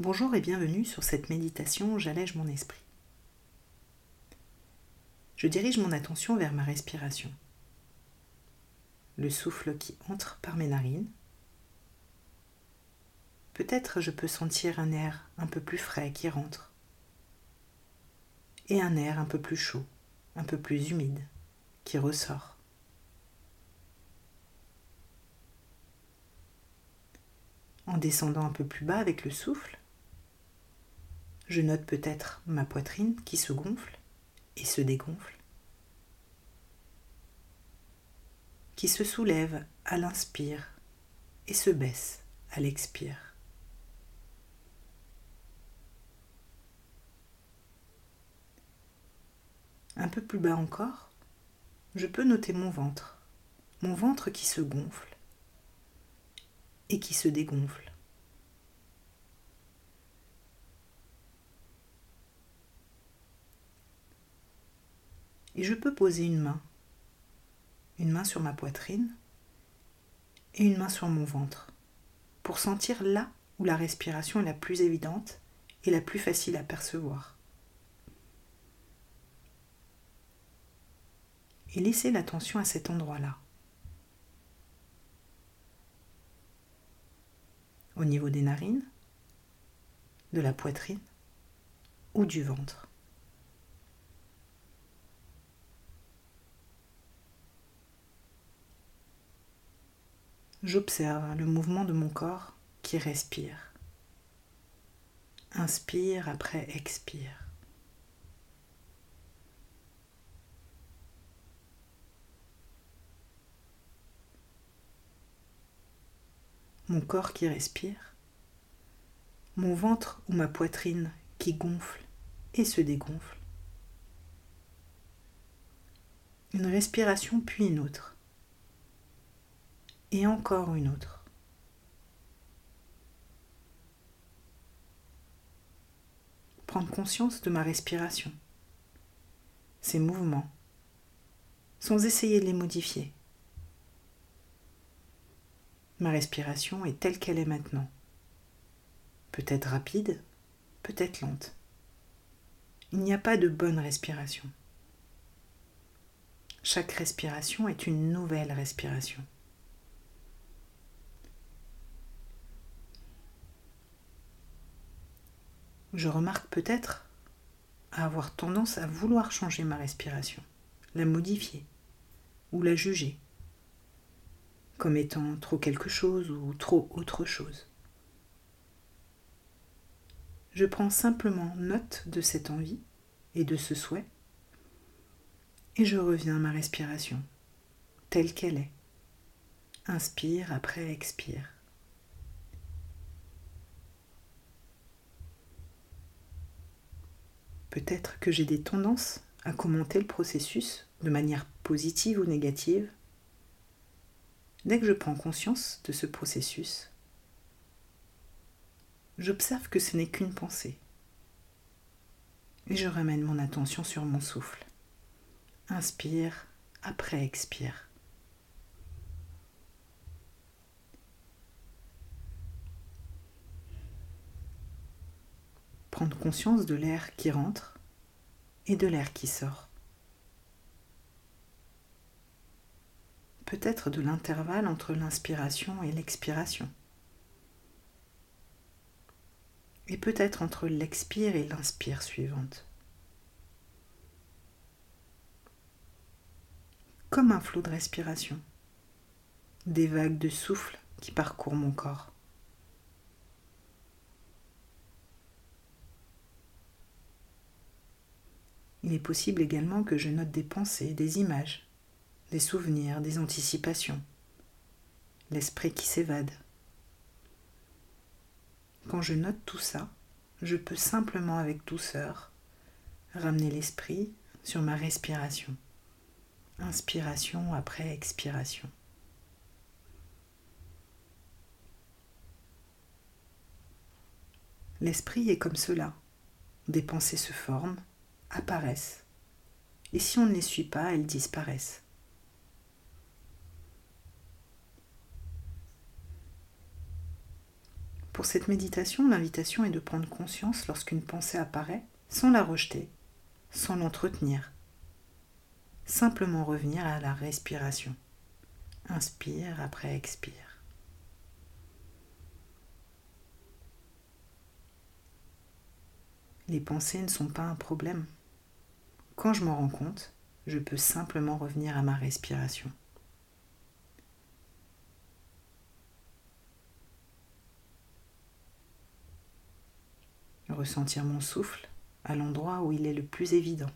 Bonjour et bienvenue sur cette méditation J'allège mon esprit. Je dirige mon attention vers ma respiration. Le souffle qui entre par mes narines. Peut-être je peux sentir un air un peu plus frais qui rentre. Et un air un peu plus chaud, un peu plus humide qui ressort. En descendant un peu plus bas avec le souffle, je note peut-être ma poitrine qui se gonfle et se dégonfle, qui se soulève à l'inspire et se baisse à l'expire. Un peu plus bas encore, je peux noter mon ventre, mon ventre qui se gonfle et qui se dégonfle. Et je peux poser une main, une main sur ma poitrine et une main sur mon ventre, pour sentir là où la respiration est la plus évidente et la plus facile à percevoir. Et laisser l'attention à cet endroit-là. Au niveau des narines, de la poitrine ou du ventre. J'observe le mouvement de mon corps qui respire. Inspire après expire. Mon corps qui respire. Mon ventre ou ma poitrine qui gonfle et se dégonfle. Une respiration puis une autre et encore une autre. Prendre conscience de ma respiration, ses mouvements, sans essayer de les modifier. Ma respiration est telle qu'elle est maintenant. Peut-être rapide, peut-être lente. Il n'y a pas de bonne respiration. Chaque respiration est une nouvelle respiration. Je remarque peut-être avoir tendance à vouloir changer ma respiration, la modifier ou la juger comme étant trop quelque chose ou trop autre chose. Je prends simplement note de cette envie et de ce souhait et je reviens à ma respiration telle qu'elle est. Inspire après expire. Peut-être que j'ai des tendances à commenter le processus de manière positive ou négative. Dès que je prends conscience de ce processus, j'observe que ce n'est qu'une pensée. Et je ramène mon attention sur mon souffle. Inspire, après expire. Prendre conscience de l'air qui rentre et de l'air qui sort. Peut-être de l'intervalle entre l'inspiration et l'expiration. et peut-être entre l'expire et l'inspire suivante. Comme un flot de respiration, des vagues de souffle qui parcourent mon corps. Il est possible également que je note des pensées, des images, des souvenirs, des anticipations, l'esprit qui s'évade. Quand je note tout ça, je peux simplement avec douceur ramener l'esprit sur ma respiration. Inspiration après expiration. L'esprit est comme cela. Des pensées se forment, apparaissent, et si on ne les suit pas, elles disparaissent. Pour cette méditation, l'invitation est de prendre conscience lorsqu'une pensée apparaît sans la rejeter, sans l'entretenir. Simplement revenir à la respiration. Inspire après expire. Les pensées ne sont pas un problème. Quand je m'en rends compte, je peux simplement revenir à ma respiration. Ressentir mon souffle à l'endroit où il est le plus évident.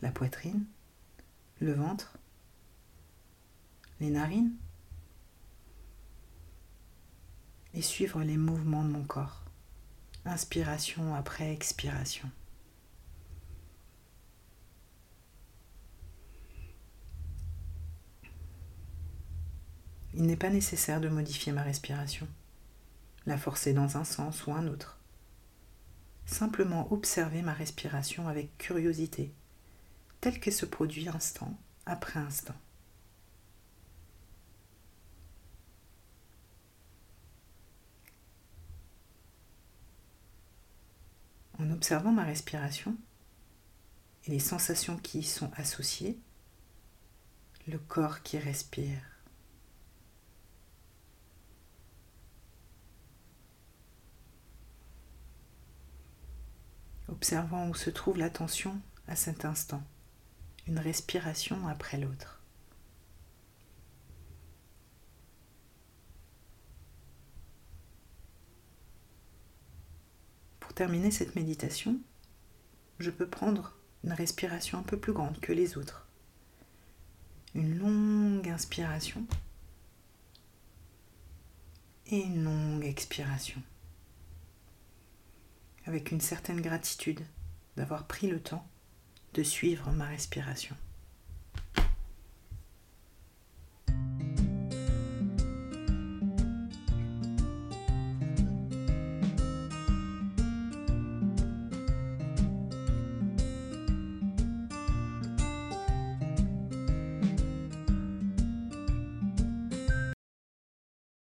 La poitrine, le ventre, les narines et suivre les mouvements de mon corps. Inspiration après expiration. Il n'est pas nécessaire de modifier ma respiration, la forcer dans un sens ou un autre. Simplement observer ma respiration avec curiosité, telle qu'elle se produit instant après instant. En observant ma respiration et les sensations qui y sont associées, le corps qui respire, observant où se trouve l'attention à cet instant, une respiration après l'autre. Pour terminer cette méditation, je peux prendre une respiration un peu plus grande que les autres. Une longue inspiration et une longue expiration avec une certaine gratitude d'avoir pris le temps de suivre ma respiration.